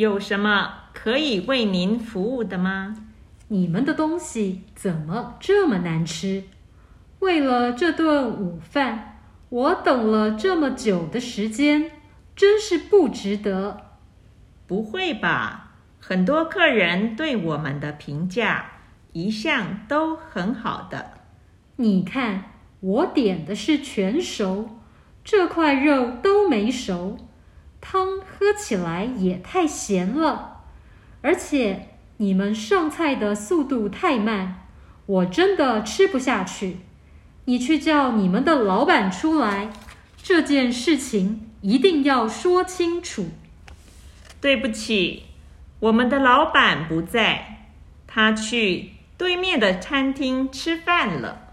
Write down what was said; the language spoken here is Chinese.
有什么可以为您服务的吗？你们的东西怎么这么难吃？为了这顿午饭，我等了这么久的时间，真是不值得。不会吧？很多客人对我们的评价一向都很好的。你看，我点的是全熟，这块肉都没熟，汤喝起来也太咸了，而且你们上菜的速度太慢，我真的吃不下去。你去叫你们的老板出来，这件事情一定要说清楚。对不起，我们的老板不在，他去对面的餐厅吃饭了。